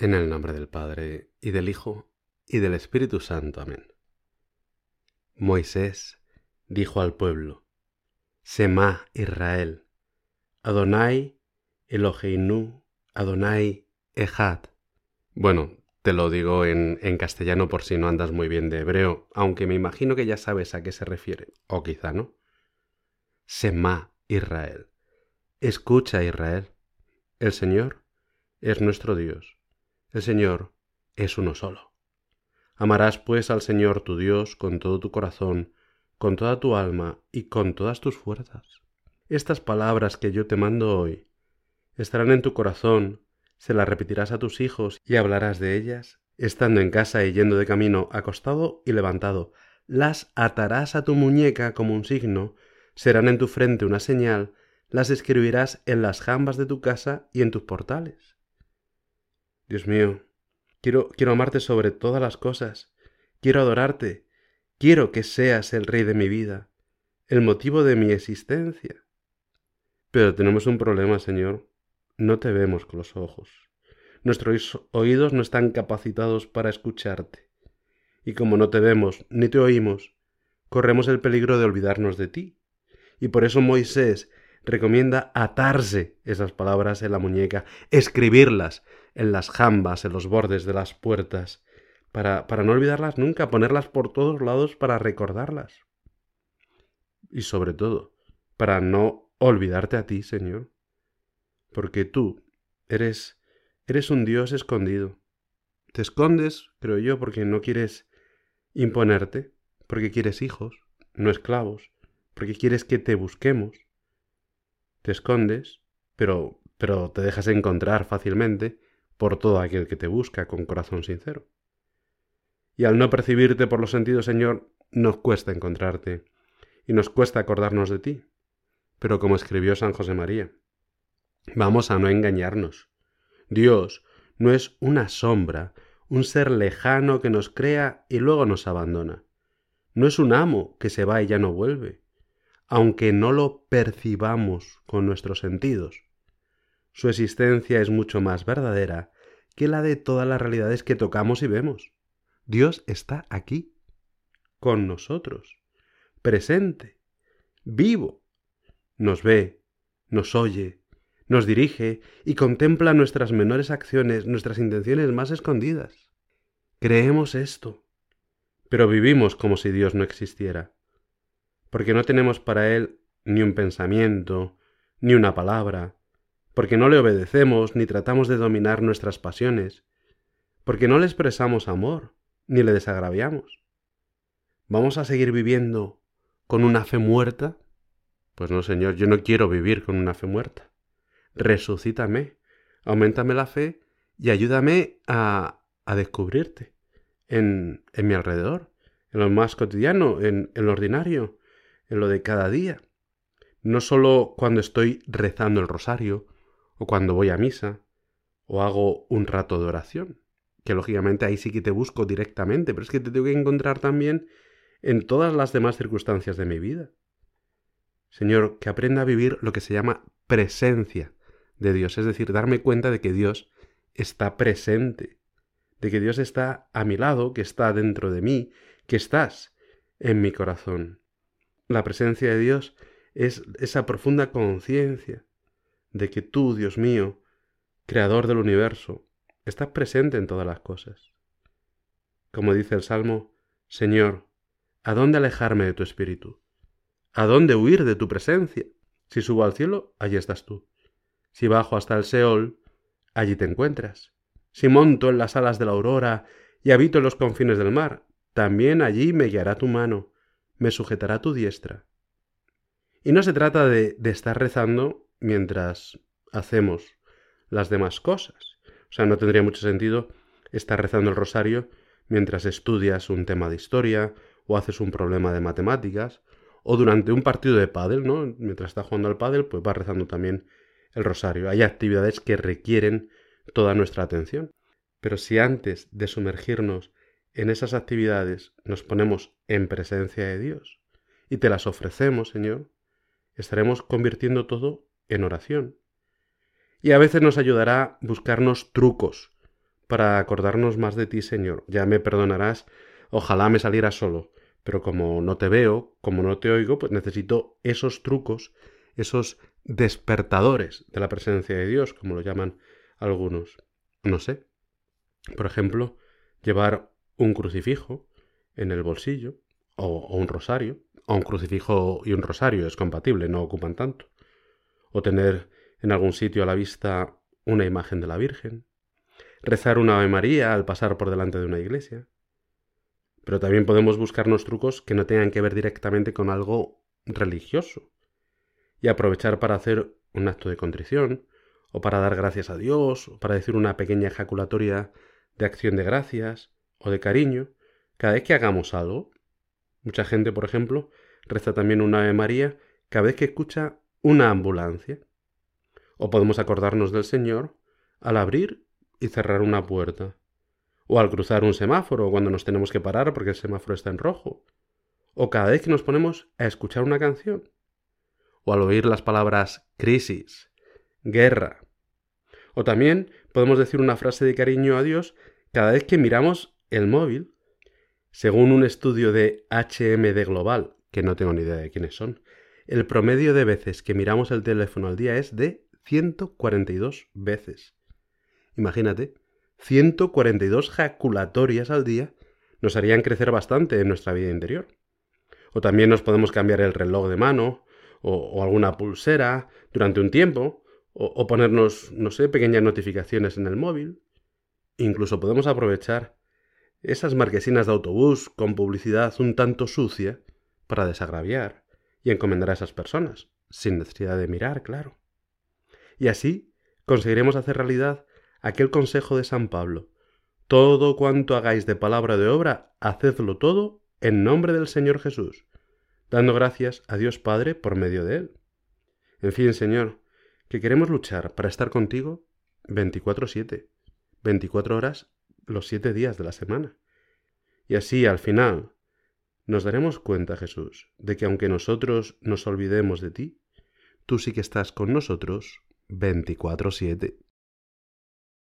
En el nombre del Padre, y del Hijo, y del Espíritu Santo. Amén. Moisés dijo al pueblo, Semá Israel, Adonai Eloheinu, Adonai Ejad. Bueno, te lo digo en, en, castellano por si no andas muy bien de hebreo, aunque me imagino que ya sabes a qué se refiere, o quizá no. Semá Israel. Escucha Israel. El Señor es nuestro Dios el Señor es uno solo. Amarás pues al Señor tu Dios con todo tu corazón, con toda tu alma y con todas tus fuerzas. Estas palabras que yo te mando hoy estarán en tu corazón, se las repetirás a tus hijos y hablarás de ellas, estando en casa y yendo de camino, acostado y levantado. Las atarás a tu muñeca como un signo, serán en tu frente una señal, las escribirás en las jambas de tu casa y en tus portales. Dios mío, quiero, quiero amarte sobre todas las cosas, quiero adorarte, quiero que seas el rey de mi vida, el motivo de mi existencia. Pero tenemos un problema, Señor, no te vemos con los ojos. Nuestros oídos no están capacitados para escucharte. Y como no te vemos ni te oímos, corremos el peligro de olvidarnos de ti. Y por eso Moisés recomienda atarse esas palabras en la muñeca, escribirlas en las jambas, en los bordes de las puertas, para, para no olvidarlas nunca, ponerlas por todos lados para recordarlas. Y sobre todo, para no olvidarte a ti, Señor, porque tú eres eres un Dios escondido. Te escondes, creo yo, porque no quieres imponerte, porque quieres hijos, no esclavos, porque quieres que te busquemos, te escondes, pero, pero te dejas encontrar fácilmente por todo aquel que te busca con corazón sincero. Y al no percibirte por los sentidos, Señor, nos cuesta encontrarte y nos cuesta acordarnos de ti. Pero como escribió San José María, vamos a no engañarnos. Dios no es una sombra, un ser lejano que nos crea y luego nos abandona. No es un amo que se va y ya no vuelve aunque no lo percibamos con nuestros sentidos. Su existencia es mucho más verdadera que la de todas las realidades que tocamos y vemos. Dios está aquí, con nosotros, presente, vivo. Nos ve, nos oye, nos dirige y contempla nuestras menores acciones, nuestras intenciones más escondidas. Creemos esto, pero vivimos como si Dios no existiera porque no tenemos para Él ni un pensamiento, ni una palabra, porque no le obedecemos ni tratamos de dominar nuestras pasiones, porque no le expresamos amor, ni le desagraviamos. ¿Vamos a seguir viviendo con una fe muerta? Pues no, Señor, yo no quiero vivir con una fe muerta. Resucítame, aumentame la fe y ayúdame a, a descubrirte en, en mi alrededor, en lo más cotidiano, en, en lo ordinario, en lo de cada día. No solo cuando estoy rezando el rosario, o cuando voy a misa, o hago un rato de oración, que lógicamente ahí sí que te busco directamente, pero es que te tengo que encontrar también en todas las demás circunstancias de mi vida. Señor, que aprenda a vivir lo que se llama presencia de Dios, es decir, darme cuenta de que Dios está presente, de que Dios está a mi lado, que está dentro de mí, que estás en mi corazón. La presencia de Dios es esa profunda conciencia de que tú, Dios mío, creador del universo, estás presente en todas las cosas. Como dice el Salmo, Señor, ¿a dónde alejarme de tu espíritu? ¿A dónde huir de tu presencia? Si subo al cielo, allí estás tú. Si bajo hasta el Seol, allí te encuentras. Si monto en las alas de la aurora y habito en los confines del mar, también allí me guiará tu mano me sujetará tu diestra. Y no se trata de, estar rezando mientras hacemos las demás cosas. O sea, no tendría mucho sentido estar rezando el rosario mientras estudias un tema de historia o haces un problema de matemáticas o durante un partido de pádel, ¿no? Mientras estás jugando al pádel, pues vas rezando también el rosario. Hay actividades que requieren toda nuestra atención. Pero si antes de sumergirnos en esas actividades nos ponemos en presencia de Dios y te las ofrecemos, Señor, estaremos convirtiendo todo en oración. Y a veces nos ayudará buscarnos trucos para acordarnos más de ti, Señor. Ya me perdonarás, ojalá me saliera solo, pero como no te veo, como no te oigo, pues necesito esos trucos, esos despertadores de la presencia de Dios, como lo llaman algunos. No sé. Por ejemplo, llevar un crucifijo en el bolsillo, o, un rosario, o un crucifijo y un rosario es compatible, no ocupan tanto. O tener en algún sitio a la vista una imagen de la Virgen, rezar una Ave María al pasar por delante de una iglesia. Pero también podemos buscarnos trucos que no tengan que ver directamente con algo religioso y aprovechar para hacer un acto de contrición, o para dar gracias a Dios, o para decir una pequeña ejaculatoria de acción de gracias o de cariño, cada vez que hagamos algo. Mucha gente, por ejemplo, reza también una Ave María cada vez que escucha una ambulancia. O podemos acordarnos del Señor al abrir y cerrar una puerta. O al cruzar un semáforo cuando nos tenemos que parar porque el semáforo está en rojo. O cada vez que nos ponemos a escuchar una canción. O al oír las palabras crisis, guerra. O también podemos decir una frase de cariño a Dios cada vez que miramos el móvil. Según un estudio de HMD Global, que no tengo ni idea de quiénes son, el promedio de veces que miramos el teléfono al día es de 142 veces. Imagínate, 142 jaculatorias al día nos harían crecer bastante en nuestra vida interior. O también nos podemos cambiar el reloj de mano o, alguna pulsera durante un tiempo, o, o, ponernos, no sé, pequeñas notificaciones en el móvil. Incluso podemos aprovechar esas marquesinas de autobús con publicidad un tanto sucia para desagraviar y encomendar a esas personas, sin necesidad de mirar, claro. Y así conseguiremos hacer realidad aquel consejo de San Pablo. Todo cuanto hagáis de palabra o de obra, hacedlo todo en nombre del Señor Jesús, dando gracias a Dios Padre por medio de Él. En fin, Señor, que queremos luchar para estar contigo 24/7, 24 horas los siete días de la semana. Y así, al final, nos daremos cuenta, Jesús, de que aunque nosotros nos olvidemos de ti, tú sí que estás con nosotros 24/7.